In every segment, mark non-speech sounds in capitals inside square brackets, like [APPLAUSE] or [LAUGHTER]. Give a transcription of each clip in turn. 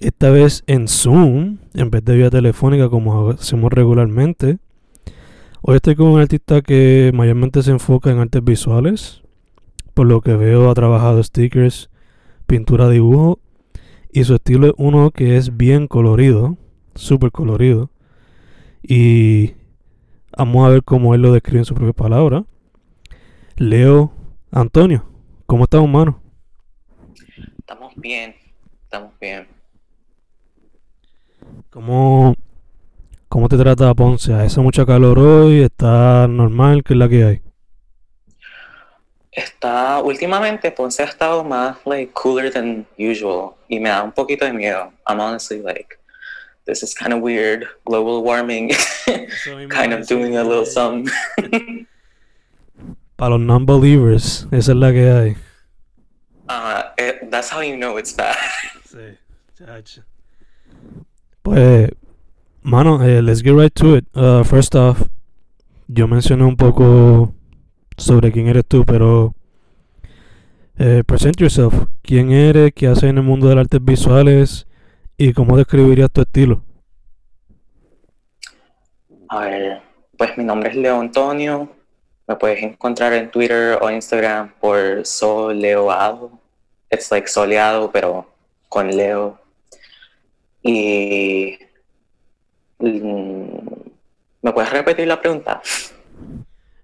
esta vez en Zoom, en vez de vía telefónica como hacemos regularmente. Hoy estoy con un artista que mayormente se enfoca en artes visuales, por lo que veo ha trabajado stickers, pintura, dibujo, y su estilo es uno que es bien colorido, súper colorido, y vamos a ver cómo él lo describe en su propia palabra. Leo Antonio, ¿cómo estás, humano? Estamos bien, estamos bien. ¿Cómo, ¿Cómo te trata Ponce? ¿Hace mucha calor hoy? ¿Está normal? ¿Qué es la que hay? Está, últimamente Ponce ha estado más, like, cooler than usual. Y me da un poquito de miedo. I'm honestly, like, this is kind of weird. Global warming, [LAUGHS] kind of doing a little something. [LAUGHS] Para los non-believers, esa es la que hay. Uh, it, that's how you know it's bad. Sí, chacho. Pues, mano, eh, let's get right to it. Uh, first off, yo mencioné un poco sobre quién eres tú, pero eh, present yourself. ¿Quién eres? ¿Qué haces en el mundo de las artes visuales? ¿Y cómo describirías tu estilo? A ver, pues mi nombre es Leo Antonio. Me puedes encontrar en Twitter o Instagram por Soleoado. It's like soleado, pero con Leo. Y. mm, ¿Me puedes repetir la pregunta?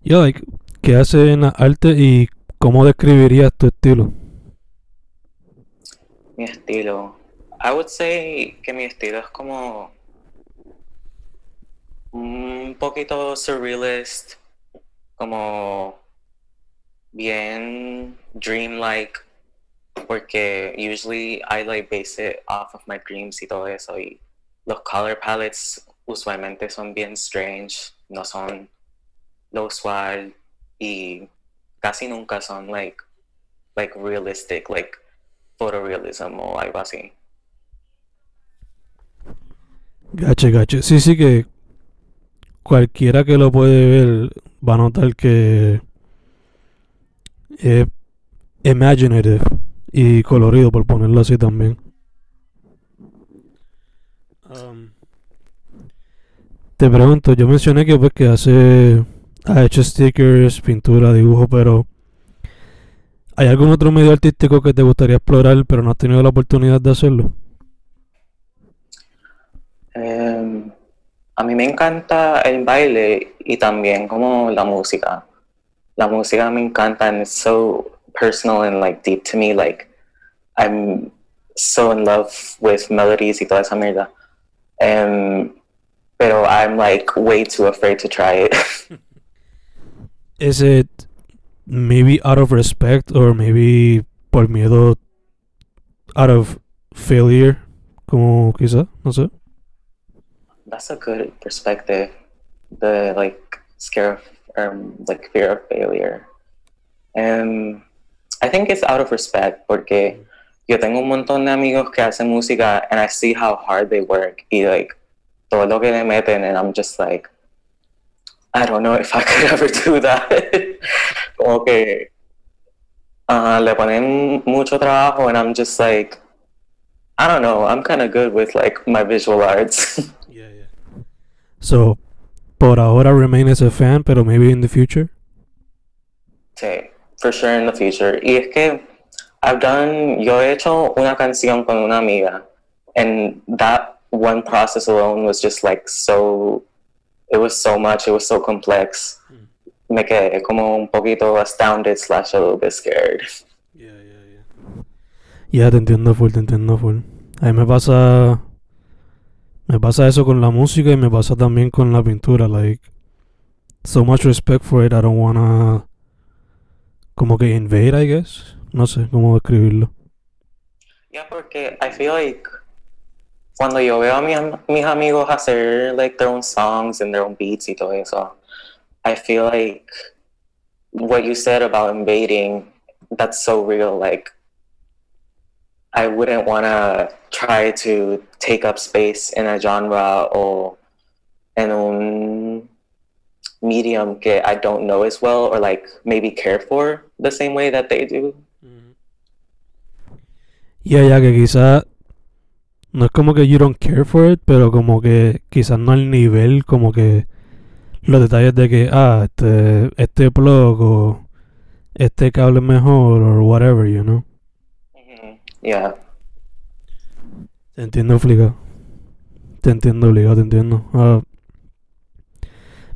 Yo, like, ¿qué haces en la arte y cómo describirías tu estilo? Mi estilo. I would say que mi estilo es como. Un poquito surrealist. Como. Bien dreamlike. Porque usually I like base it off of my dreams y todo eso. Y los color palettes usualmente son bien strange. No son lo usual. Y casi nunca son like. Like realistic. Like photorealism o algo así. Gache, gache. Sí, sí que cualquiera que lo puede ver va a notar que es imaginative y colorido, por ponerlo así también. Um, te pregunto, yo mencioné que pues que hace ha hecho stickers, pintura, dibujo, pero ¿hay algún otro medio artístico que te gustaría explorar pero no has tenido la oportunidad de hacerlo? Em, a mí me encanta el baile y también como la música. La música me encanta and it's so personal and like deep to me. Like I'm so in love with melodies y toda esa mierda. Em, pero I'm like way too afraid to try it. [LAUGHS] Is it maybe out of respect or maybe por miedo out of failure? Como quizá, no sé. That's a good perspective. The like scare of um, like fear of failure. Um, I think it's out of respect porque yo tengo un montón de amigos que hacen música and I see how hard they work y like todo lo que le meten and I'm just like I don't know if I could [LAUGHS] ever do that. [LAUGHS] como que uh, le ponen mucho trabajo and I'm just like, I don't know, I'm kind of good with like my visual arts. [LAUGHS] yeah, yeah. So, por ahora remain as a fan, pero maybe in the future? sí, for sure in the future. Y es que I've done, yo he hecho una canción con una amiga and that one process alone was just like so, it was so much, it was so complex. Mm. Me quedé como un poquito astounded slash a little bit scared. Yeah, yeah, yeah. Ya te entiendo full, te entiendo full. A mí me pasa. Me pasa eso con la música y me pasa también con la pintura. Like, so much respect for it. I don't wanna. Como que invade, I guess. No sé cómo describirlo. Yeah, porque I feel like cuando yo veo a mi, mis amigos hacer like their own songs and their own beats y todo eso, I feel like what you said about invading, that's so real. Like, I wouldn't want to try to take up space in a genre or in un medium que I don't know as well or like maybe care for the same way that they do. Ya, ya, que quizá. No es como que you don't care for it, pero como que quizás no al nivel, como que los detalles de que, ah, este, este plug o este cable mejor o whatever, you know. Mhm. Yeah. Te entiendo obligado. Te entiendo obligado, te entiendo. Ah,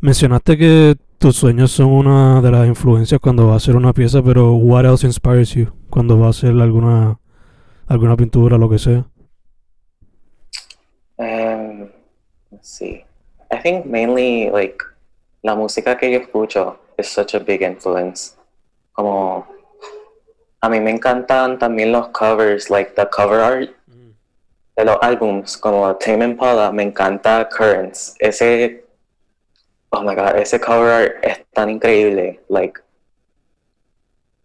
mencionaste que tus sueños son una de las influencias cuando vas a hacer una pieza, pero what else inspires you cuando vas a hacer alguna alguna pintura, lo que sea? Um, let's see. I think mainly like la música que yo escucho is such a big influence. Como a mí me encantan también los covers, like the cover art de los álbums, como Tame Impala, me encanta Currents. Ese, oh my god, ese cover art es tan increíble. Like,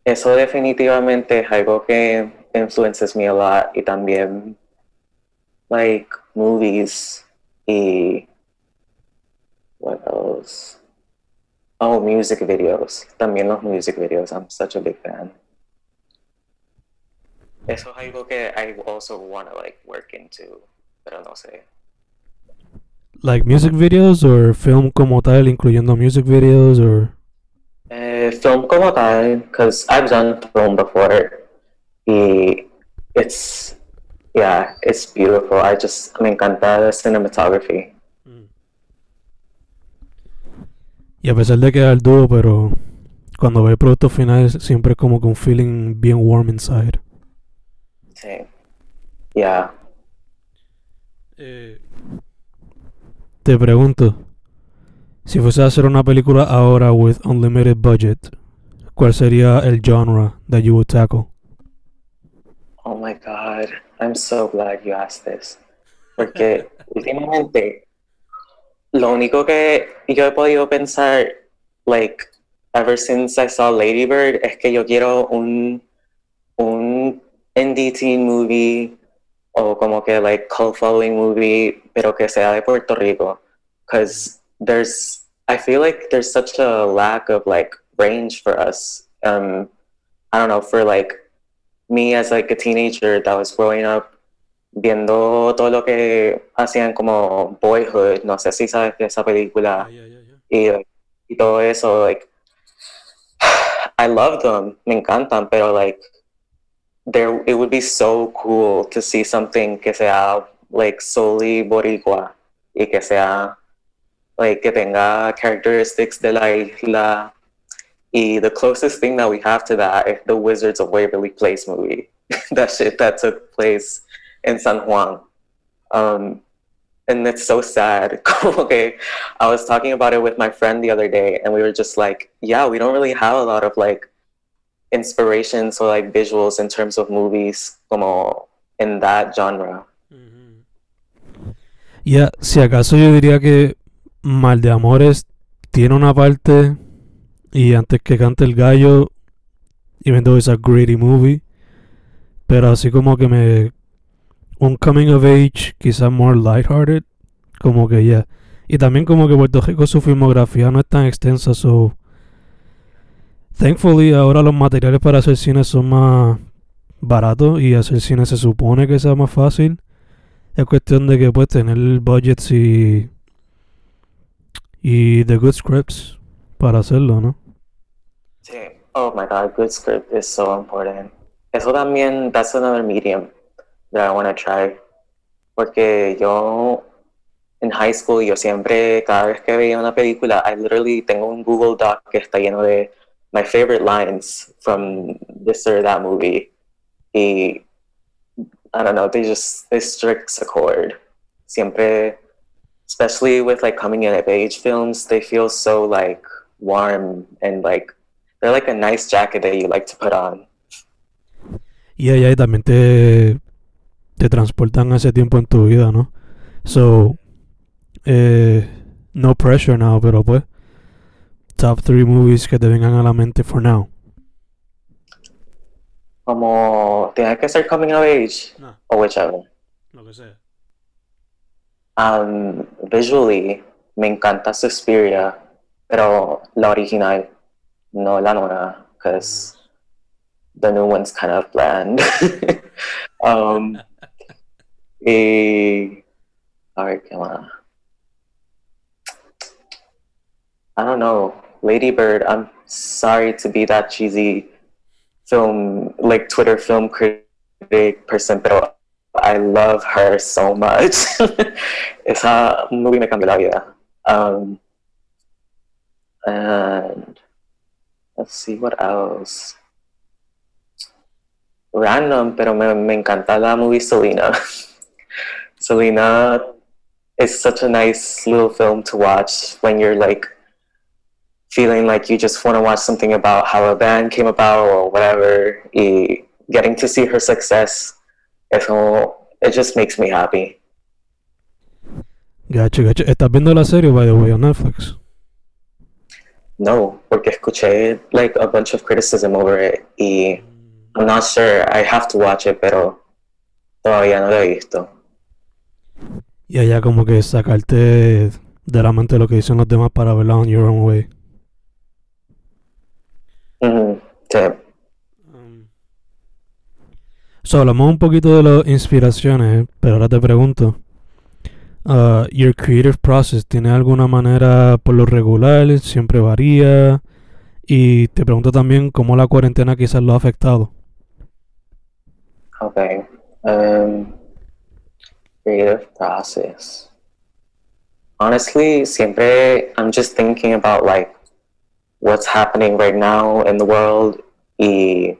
eso definitivamente es algo que influences me a lot y también, like, movies y what else? Oh, music videos. También los music videos. I'm such a big fan. Eso es algo que I also want to like work into, pero no sé. Like music videos or film como tal, incluyendo music videos or Eh, film como tal, because I've done film before. Y it's, yeah, it's beautiful. I just, me encanta the cinematography. y a pesar de quedar duro, pero cuando ve el producto final es siempre como que un feeling bien warm inside. Sí. Yeah. Te pregunto, si fuese a hacer una película ahora with unlimited budget, ¿cuál sería el genre that you would tackle? Oh my God. I'm so glad you asked this. Porque [LAUGHS] últimamente, lo único que yo he podido pensar, like, ever since I saw Lady Bird, es que yo quiero un, un indie teen movie o como que, like, cult following movie, pero que sea de Puerto Rico. Because there's, I feel like there's such a lack of, like, range for us. Um, I don't know, for, like, me as like a teenager that was growing up viendo todo lo que hacían como Boyhood, no sé si sabes de esa película y, y todo eso, like [SIGHS] I love them, me encantan, pero like there it would be so cool to see something que sea like solely boricua y que sea like que tenga characteristics de la isla y the closest thing that we have to that is the Wizards of Waverly Place movie. [LAUGHS] that shit that took place in San Juan. Um, and it's so sad. [LAUGHS] okay, I was talking about it with my friend the other day, and we were just like, yeah, we don't really have a lot of like inspirations or like visuals in terms of movies como in that genre. Ya, si acaso yo diría que Mal de Amores tiene una parte y antes que cante el gallo, even though it's a gritty movie, pero así como que me un coming of age, quizás more lighthearted, como que ya, Y también como que Puerto Rico su filmografía no es tan extensa, so thankfully ahora los materiales para hacer cine son más baratos y hacer cine se supone que sea más fácil. Es cuestión de que puedes tener budgets y y the good scripts para hacerlo, ¿no? Sí. Oh my god, good script is so important. Eso también, that's another medium that I want to try. Porque yo en high school, yo siempre, cada vez que veía una película, I literally tengo un Google Doc que está lleno de my favorite lines from this or that movie. I don't know, they just, they strikes a chord. Siempre, especially with like coming in of age films, they feel so like warm and like, they're like a nice jacket that you like to put on. Y allá y también te, te transportan a ese tiempo en tu vida, ¿no? So, eh, no pressure now, pero pues, top three movies que te vengan a la mente for now. Como, tiene que ser coming of age, No, or whichever. lo que sea. Um, visually, me encanta Suspiria, pero la original, no la nueva, because the new one's kind of bland. [LAUGHS] um, y, a ver, ¿qué más? I don't know. Lady Bird, I'm sorry to be that cheesy film, like Twitter film critic person, pero I love her so much. [LAUGHS] Esa movie me cambió la vida. Um, and let's see what else. Random, pero me, me encanta la movie Selena. [LAUGHS] Selena is such a nice little film to watch when you're like feeling like you just want to watch something about how a band came about or whatever. Y getting to see her success, it just makes me happy. Gacho, gacho. ¿Estás viendo la serie, by the way, on Netflix? No, porque escuché like a bunch of criticism over it y I'm not sure. I have to watch it, pero todavía no lo he visto. Y allá como que sacarte de la mente lo que dicen los demás para verla on your own way. Ujú, sí. So, hablamos un poquito de las inspiraciones, pero ahora te pregunto. uh, your creative process, ¿tiene alguna manera por lo regular? ¿Siempre varía? Y te pregunto también cómo la cuarentena quizás lo ha afectado. Okay. Um, creative process. Honestly, siempre I'm just thinking about like what's happening right now in the world y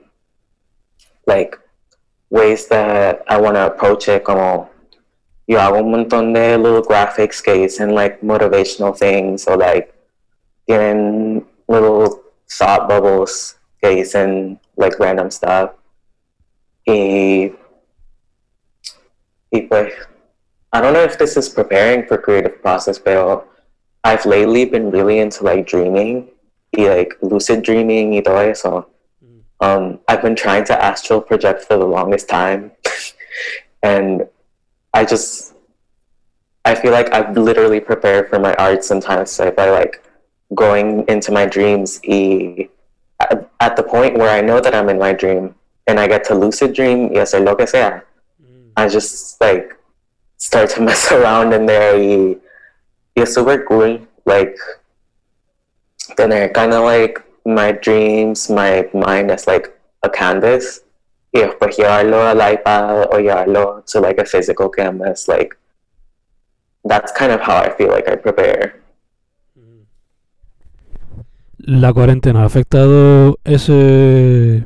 like ways that I want to approach it como yo hago un montón de little graphics que and like motivational things or like tienen little thought bubbles que and like random stuff. Y y pues I don't know if this is preparing for creative process, but I've lately been really into like dreaming, y like lucid dreaming y todo eso. Um, I've been trying to astral project for the longest time, [LAUGHS] and I just I feel like I've literally prepared for my art sometimes by like going into my dreams. e, at, at the point where I know that I'm in my dream and I get to lucid dream yes, hacer lo que sea, I just like start to [LAUGHS] mess around in there y es super cool. Like tener kind of like my dreams, my mind as like a canvas y después llevarlo al iPad o llevarlo to like a physical canvas. Like that's kind of how I feel like I prepare. ¿La cuarentena ha afectado ese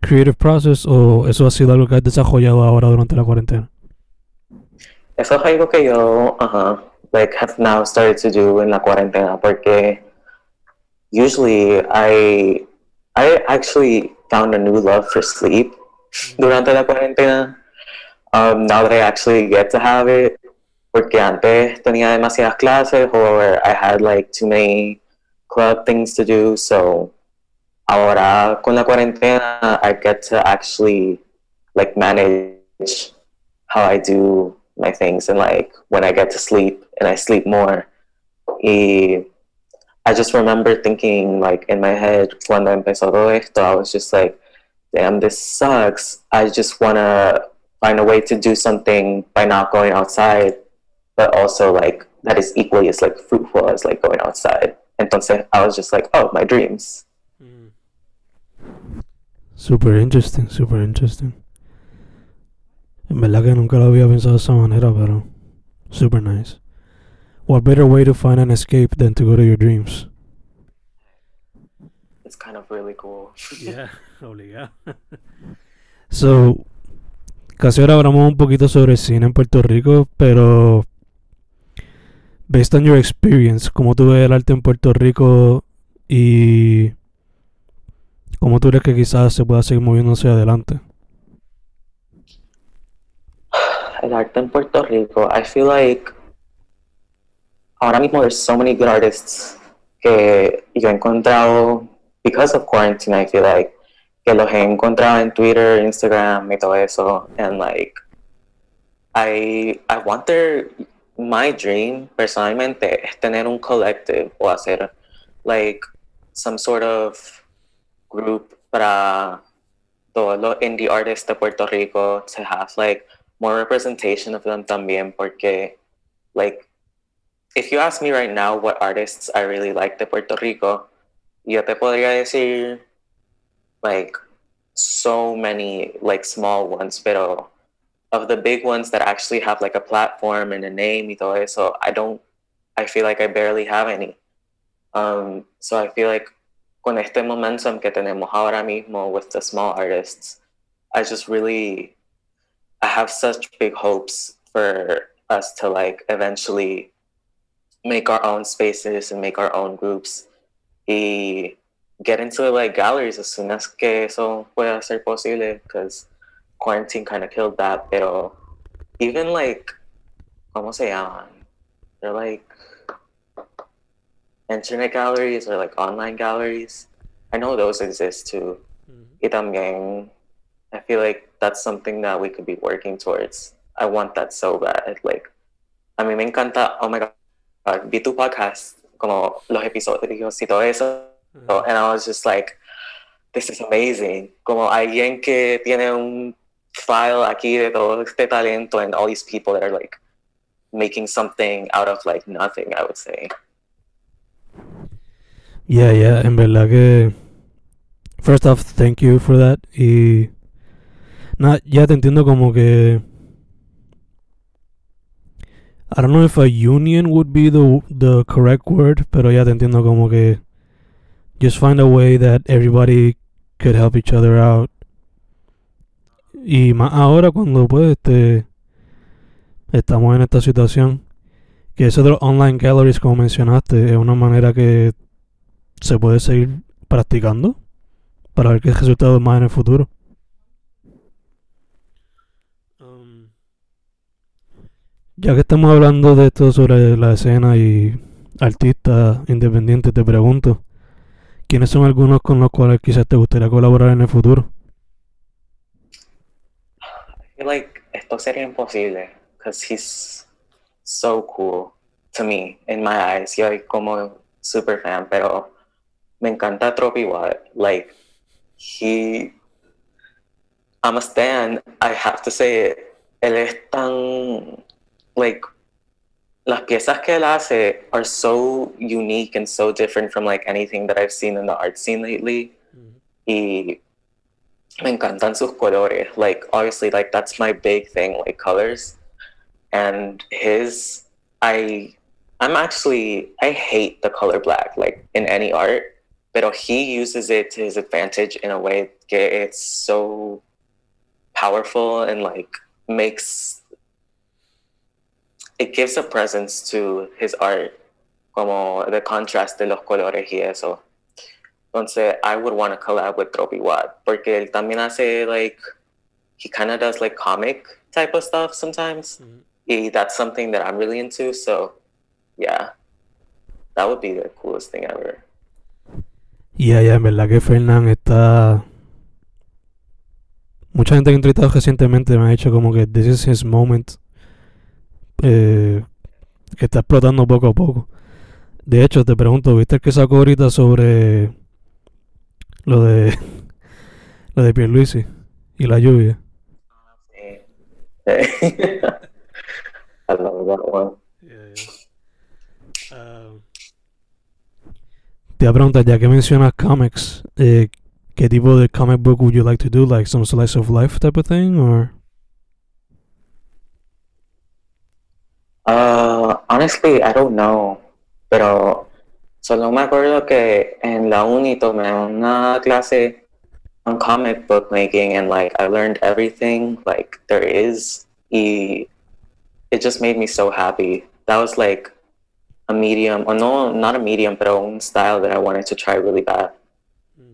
creative process o eso ha sido algo que has desarrollado ahora durante la cuarentena? Eso es algo que yo, uh -huh, like, have now started to do en la cuarentena porque usually I, I actually found a new love for sleep durante la cuarentena. Um, now that I actually get to have it, porque antes tenía demasiadas clases or I had like too many club things to do, so ahora con la cuarentena I get to actually like manage how I do my things and like when I get to sleep and I sleep more. Y I just remember thinking, like, in my head, cuando empezó todo esto, I was just like, damn, this sucks. I just want to find a way to do something by not going outside, but also, like, that is equally as, like, fruitful as, like, going outside. And entonces, I was just like, oh, my dreams. Mm. Super interesting, super interesting. En verdad que nunca lo había pensado de esa manera, pero super nice. What better way to find an escape than to go to your dreams? It's kind of really cool. [LAUGHS] Yeah, [LAUGHS] obligado. so, casi ahora hablamos un poquito sobre cine en Puerto Rico, pero based on your experience, ¿cómo tú ves el arte en Puerto Rico y cómo tú crees que quizás se pueda seguir moviéndose adelante? [SIGHS] El arte en Puerto Rico, I feel like ahora mismo there's so many good artists que yo he encontrado because of quarantine, I feel like que los he encontrado en Twitter, Instagram y todo eso, and like I I want their my dream personalmente es tener un collective o hacer like some sort of group para todos los indie artists de Puerto Rico to have like more representation of them también porque like if you ask me right now what artists I really like de Puerto Rico, yo te podría decir like so many like small ones, pero of the big ones that actually have like a platform and a name y todo eso, I don't I feel like I barely have any. Um, so I feel like con este momentum que tenemos ahora mismo with the small artists, I just really I have such big hopes for us to like eventually make our own spaces and make our own groups. Y get into like galleries as soon as que eso pueda ser posible because quarantine kind of killed that pero even like ¿cómo se llaman? they're like internet galleries or like online galleries. I know those exist too. Mm-hmm. Y también I feel like that's something that we could be working towards. I want that so bad like a mí me encanta oh my god vi tu podcast, como los episodios y todo eso, Uh-huh. and I was just like, this is amazing. Como alguien que tiene un file aquí de todo este talento and all these people that are like making something out of like nothing, I would say. Yeah, yeah, en verdad que. First off, thank you for that. Y. Nada, ya te entiendo como que. I don't know if a union would be the, the correct word, pero ya te entiendo como que. Just find a way that everybody could help each other out. Y más ahora cuando pues este. Estamos en esta situación. Que eso de los online galleries, como mencionaste, es una manera que se puede seguir practicando para ver qué resultados más en el futuro. Um, ya que estamos hablando de esto sobre la escena y artistas independientes, te pregunto, ¿quiénes son algunos con los cuales quizás te gustaría colaborar en el futuro? Like esto sería imposible because he's so cool to me in my eyes. Yo soy como super fan, pero me encanta Tropi Watt. Like he, I'm a stan. I have to say it. Él es tan like las piezas que él hace are so unique and so different from like anything that I've seen in the art scene lately. Mm-hmm. Y me encantan sus colores. Like obviously, like that's my big thing, like colors. And his, I, I'm actually I hate the color black, like in any art. But he uses it to his advantage in a way that it's so powerful and like makes it gives a presence to his art, como the contrast de los colores y eso. Entonces, I would want to collab with Tropi Watt porque él también hace like he kind of does like comic type of stuff sometimes. Mm-hmm. Y that's something that I'm really into. So, yeah, that would be the coolest thing ever. Y allá en verdad que Fernán está... Mucha gente que he entrevistado recientemente me ha dicho como que this is his moment. Eh, que está explotando poco a poco. De hecho, te pregunto, ¿viste el que sacó ahorita sobre lo de [LAUGHS] lo de Pierluisi y la lluvia? Sí. I love that one. Uh, te voy a preguntar, ya que mencionas comics, eh, ¿qué tipo de comic book would you like to do? Like some slice of life type of thing, or? Uh, honestly, I don't know. Pero solo me acuerdo que en la uni tomé una clase on comic book making and like I learned everything like there is. Y it just made me so happy. That was like a medium, or no, not a medium, but a style that I wanted to try really bad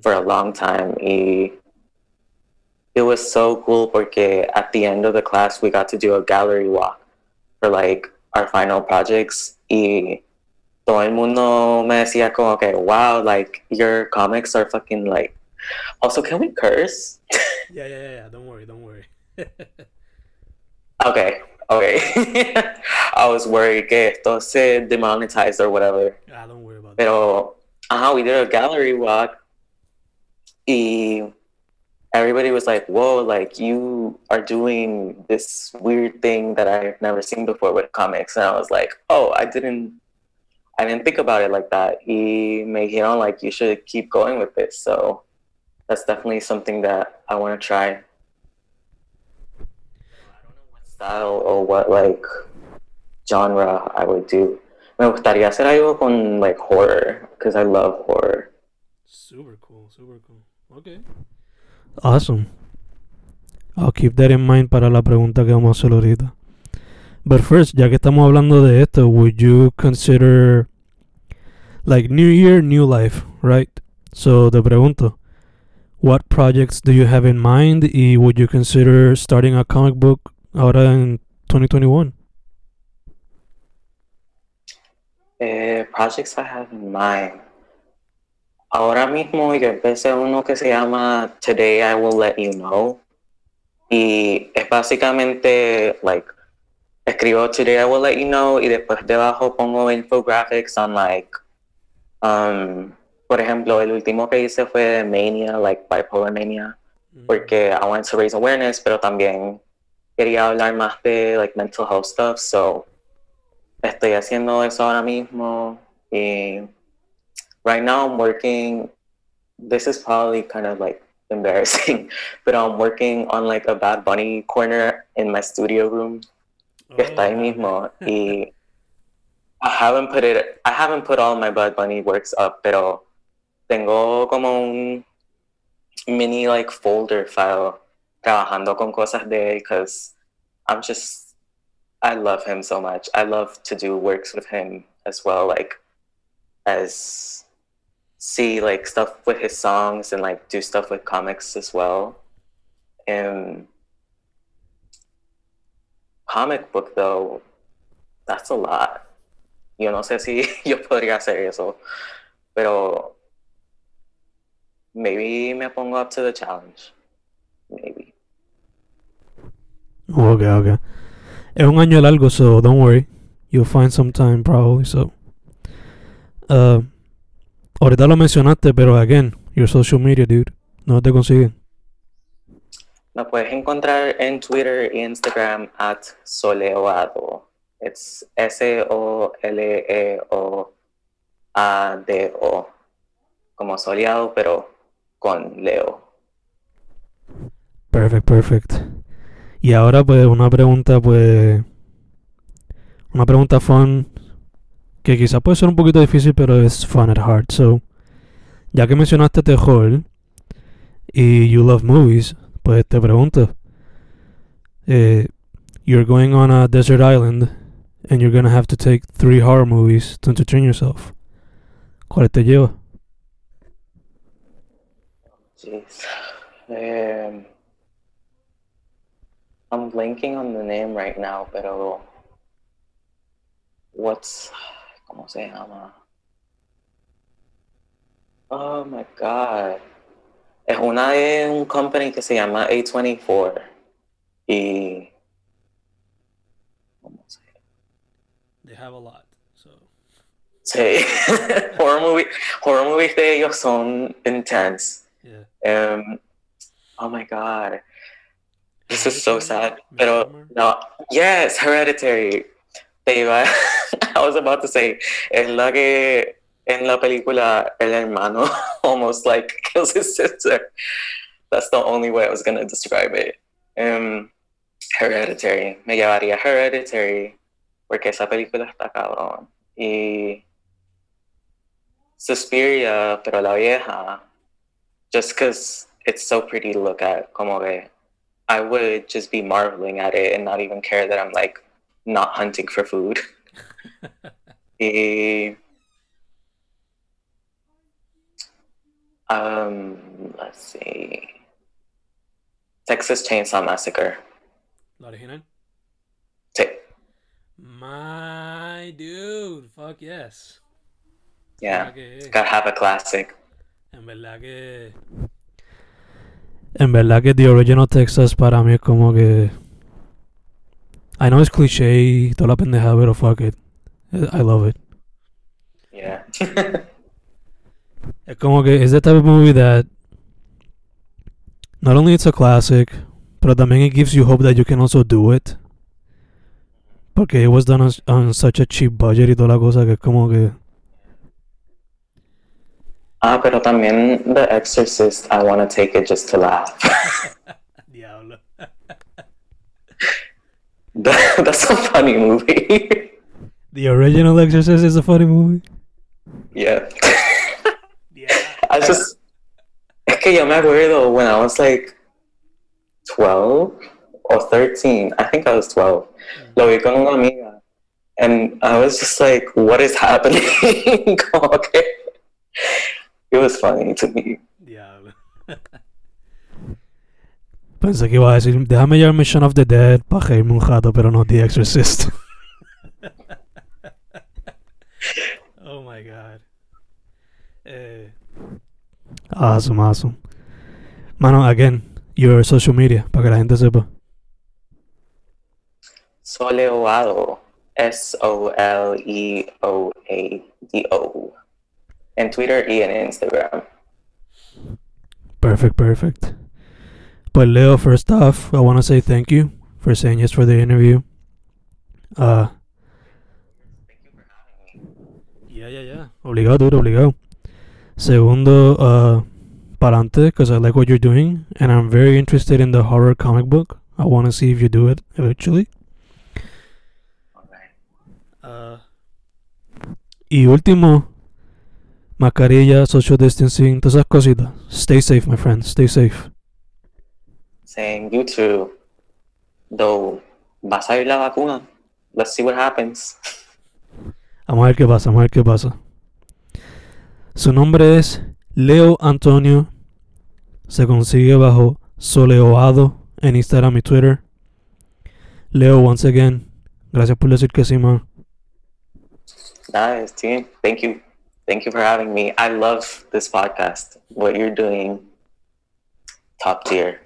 for a long time. Y it was so cool because at the end of the class we got to do a gallery walk for like our final projects. Y todo el mundo me decía como okay, wow, like your comics are fucking like. Also, can we curse? [LAUGHS] yeah, yeah, yeah. Don't worry, don't worry. okay, okay. [LAUGHS] I was worried que esto se demonetized or whatever. Ah, don't worry about that. Pero, uh we did a gallery walk. Y everybody was like, whoa, like you are doing this weird thing that I've never seen before with comics. And I was like, oh, I didn't I didn't think about it like that. He Y me dijeron like you should keep going with this. So that's definitely something that I want to try. I don't know what style or what like genre I would do. Me gustaría hacer algo con like horror because I love horror. Super cool, super cool. Okay. Awesome. I'll keep that in mind para la pregunta que vamos a hacer ahorita. But first, ya que estamos hablando de esto, would you consider like new year, new life, right? So te pregunto, what projects do you have in mind y would you consider starting a comic book ahora en 2021? Eh, projects I have in mind. Ahora mismo yo empecé uno que se llama Today I Will Let You Know. Y es básicamente, like, escribo Today I Will Let You Know y después debajo pongo infographics on, like, um, por ejemplo, el último que hice fue Mania, like, Bipolar Mania, mm. porque I wanted to raise awareness, pero también quería hablar más de, like, mental health stuff, so estoy haciendo eso ahora mismo y right now I'm working. This is probably kind of like [LAUGHS] embarrassing, but I'm working on like a Bad Bunny corner in my studio room. Oh, está ahí mismo. y I haven't put it. I haven't put all my Bad Bunny works up, pero tengo como un mini like folder file trabajando con cosas de él because I'm just I love him so much. I love to do works with him as well, like as see like stuff with his songs and like do stuff with comics as well. And comic book though, that's a lot. Yo no sé si [LAUGHS] yo podría hacer eso, pero maybe me pongo up to the challenge. Maybe. Okay, okay. Es un año largo, so don't worry. You'll find some time probably, so. Uh, Ahorita lo mencionaste, pero again, your social media, dude. ¿No te consiguen? Me puedes encontrar en Twitter e Instagram at soleoado. It's S-O-L-E-O-A-D-O. Como soleado, pero con Leo. Perfect, perfect. Y ahora, pues, una pregunta, pues. Una pregunta fun que quizás puede ser un poquito difícil, pero es fun at heart. So, ya que mencionaste terror y you love movies, pues te pregunto. Eh, you're going on a desert island and you're gonna have to take three horror movies to entertain yourself. ¿Cuáles te lleva? Jeez. Um, I'm blanking on the name right now, pero what's ¿Cómo se llama? Oh my God. Es una de un company que se llama A24. Y. ¿De have a lot. So. Sí. [LAUGHS] horror movie, horror movies de ellos son intense. Yeah. Um, oh my god. This is so sad. Pero Midsommar? no. Yes, Hereditary. [LAUGHS] I was about to say, es la que en la película el hermano [LAUGHS] almost like kills his sister. That's the only way I was gonna describe it. Um, Hereditary. Me llevaría Hereditary porque esa película está cabrón. Y Suspiria, pero la vieja, just because it's so pretty to look at, como que I would just be marveling at it and not even care that I'm like not hunting for food. y, [LAUGHS] um, let's see. Texas Chainsaw Massacre. Original. Sí. My dude, fuck yes. Yeah. Gotta have a classic. En verdad que. En verdad que The Original Texas para mí es como que. I know it's cliché y toda la pendeja, pero fuck it. I love it. Yeah. [LAUGHS] Como que es the type of movie that. Not only it's a classic, but también it gives you hope that you can also do it. Porque it was done on, on such a cheap budget y toda la cosa que es como que. ah, pero también The Exorcist, I want to take it just to laugh. [LAUGHS] That- That's a funny movie. The original Exorcist is a funny movie. yeah. Yeah. [LAUGHS] I just, es que yo me acuerdo when I was like 12 or 13. I think I was 12. Lo vi con una amiga. And I was just like, what is happening? [LAUGHS] Como que- it was funny to me. Diablo. [LAUGHS] Pensé que iba a decir, déjame llevarme Shaun of the Dead para reírme un rato, pero no The Exorcist. [LAUGHS] oh my god. Eh, awesome, awesome. Mano, again, your social media, para que la gente sepa. Soleoado. S O L E O A D O. En Twitter y en Instagram. Perfect, perfect. But Leo, first off, I want to say thank you for saying yes for the interview. Uh, yeah, yeah, yeah. Obligado, dude, obligado. Segundo, uh, parante, because I like what you're doing, and I'm very interested in the horror comic book. I want to see if you do it eventually. Uh, y último, mascarilla, social distancing, todas esas cositas. Stay safe, my friends. Stay safe. Saying, you too. Though, ¿vas a ir la vacuna? Let's see what happens. Vamos a ver qué pasa, vamos a ver qué pasa. Su nombre es Leo Antonio. Se consigue bajo Soleoado en Instagram y Twitter. Leo, once again, gracias por decir que sí, man. Nice, team. Thank you. Thank you for having me. I love this podcast. What you're doing, top tier.